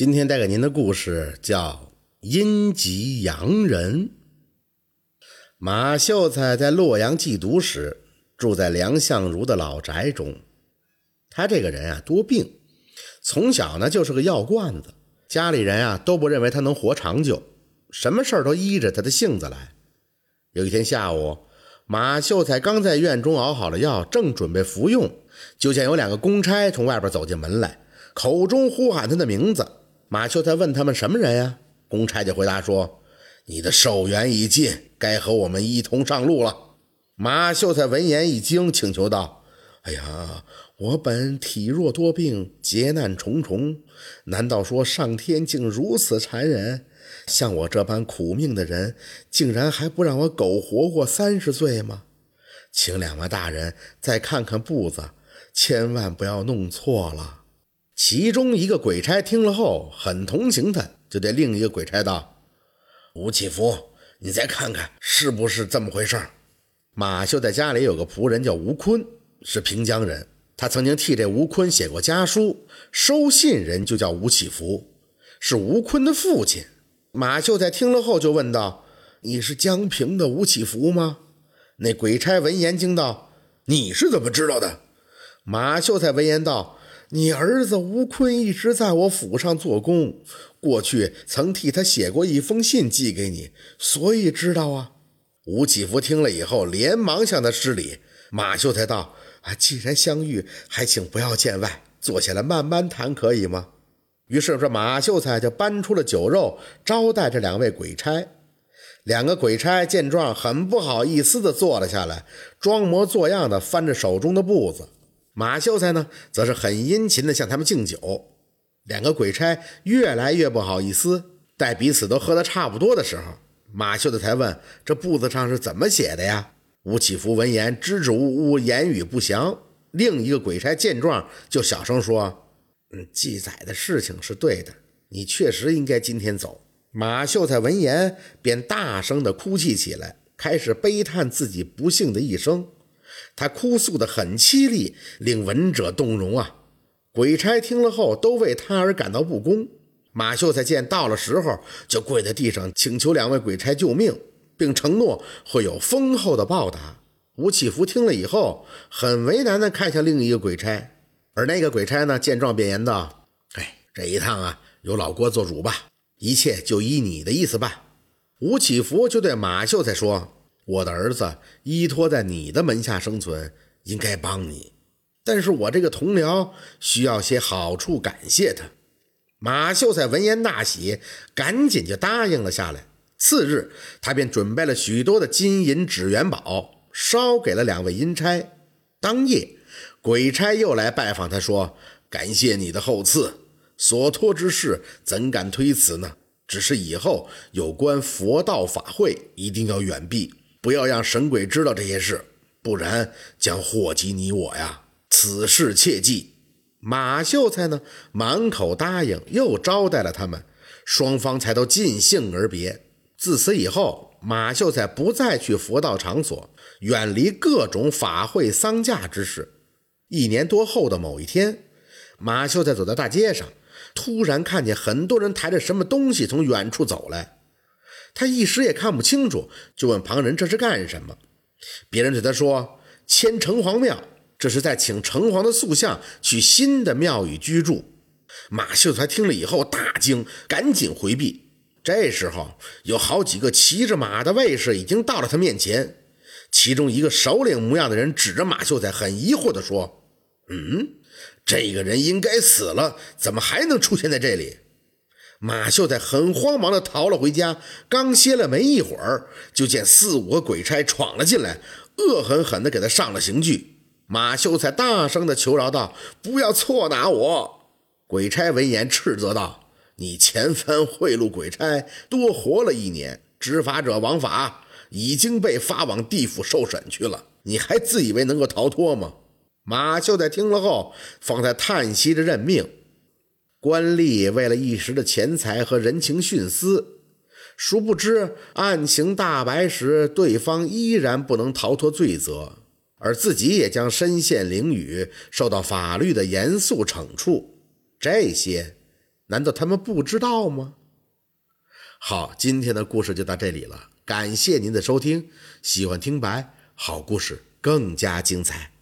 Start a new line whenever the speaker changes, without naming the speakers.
今天带给您的故事叫《阴极阳人》。马秀才在洛阳寄读时，住在梁相如的老宅中。他这个人啊，多病，从小呢就是个药罐子，家里人啊都不认为他能活长久，什么事儿都依着他的性子来。有一天下午，马秀才刚在院中熬好了药，正准备服用，就见有两个公差从外边走进门来，口中呼喊他的名字。马秀才问他们什么人呀？公差就回答说：“你的寿元已尽，该和我们一同上路了。”马秀才闻言一惊，请求道：“哎呀，我本体弱多病，劫难重重，难道说上天竟如此残忍？像我这般苦命的人，竟然还不让我苟活过三十岁吗？请两位大人再看看步子，千万不要弄错了。”其中一个鬼差听了后很同情他，就对另一个鬼差道：“吴启福，你再看看是不是这么回事马秀在家里有个仆人叫吴坤，是平江人。他曾经替这吴坤写过家书，收信人就叫吴启福，是吴坤的父亲。马秀才听了后就问道：“你是江平的吴启福吗？”那鬼差闻言惊道：“你是怎么知道的？”马秀才闻言道。你儿子吴坤一直在我府上做工，过去曾替他写过一封信寄给你，所以知道啊。吴启福听了以后，连忙向他施礼。马秀才道：“啊，既然相遇，还请不要见外，坐下来慢慢谈，可以吗？”于是这马秀才就搬出了酒肉，招待这两位鬼差。两个鬼差见状，很不好意思地坐了下来，装模作样的翻着手中的簿子。马秀才呢，则是很殷勤地向他们敬酒。两个鬼差越来越不好意思，待彼此都喝得差不多的时候，马秀才才问：“这簿子上是怎么写的呀？”吴启福闻言支支吾吾，言语不详。另一个鬼差见状，就小声说：“嗯，记载的事情是对的，你确实应该今天走。”马秀才闻言便大声地哭泣起来，开始悲叹自己不幸的一生。他哭诉得很凄厉，令闻者动容啊！鬼差听了后，都为他而感到不公。马秀才见到了时候，就跪在地上请求两位鬼差救命，并承诺会有丰厚的报答。吴启福听了以后，很为难地看向另一个鬼差，而那个鬼差呢，见状便言道：“哎，这一趟啊，由老郭做主吧，一切就依你的意思办。”吴启福就对马秀才说。我的儿子依托在你的门下生存，应该帮你，但是我这个同僚需要些好处感谢他。马秀才闻言大喜，赶紧就答应了下来。次日，他便准备了许多的金银纸元宝，烧给了两位阴差。当夜，鬼差又来拜访他，说：“感谢你的厚赐，所托之事怎敢推辞呢？只是以后有关佛道法会，一定要远避。”不要让神鬼知道这些事，不然将祸及你我呀！此事切记。马秀才呢，满口答应，又招待了他们，双方才都尽兴而别。自此以后，马秀才不再去佛道场所，远离各种法会丧驾之事。一年多后的某一天，马秀才走在大街上，突然看见很多人抬着什么东西从远处走来。他一时也看不清楚，就问旁人这是干什么。别人对他说：“迁城隍庙，这是在请城隍的塑像去新的庙宇居住。”马秀才听了以后大惊，赶紧回避。这时候，有好几个骑着马的卫士已经到了他面前。其中一个首领模样的人指着马秀才，很疑惑地说：“嗯，这个人应该死了，怎么还能出现在这里？”马秀才很慌忙地逃了回家，刚歇了没一会儿，就见四五个鬼差闯了进来，恶狠狠地给他上了刑具。马秀才大声地求饶道：“不要错拿我！”鬼差闻言斥责道：“你前番贿赂鬼差，多活了一年，执法者王法，已经被发往地府受审去了，你还自以为能够逃脱吗？”马秀才听了后，方才叹息着认命。官吏为了一时的钱财和人情徇私，殊不知案情大白时，对方依然不能逃脱罪责，而自己也将身陷囹圄，受到法律的严肃惩处。这些，难道他们不知道吗？好，今天的故事就到这里了，感谢您的收听。喜欢听白，好故事更加精彩。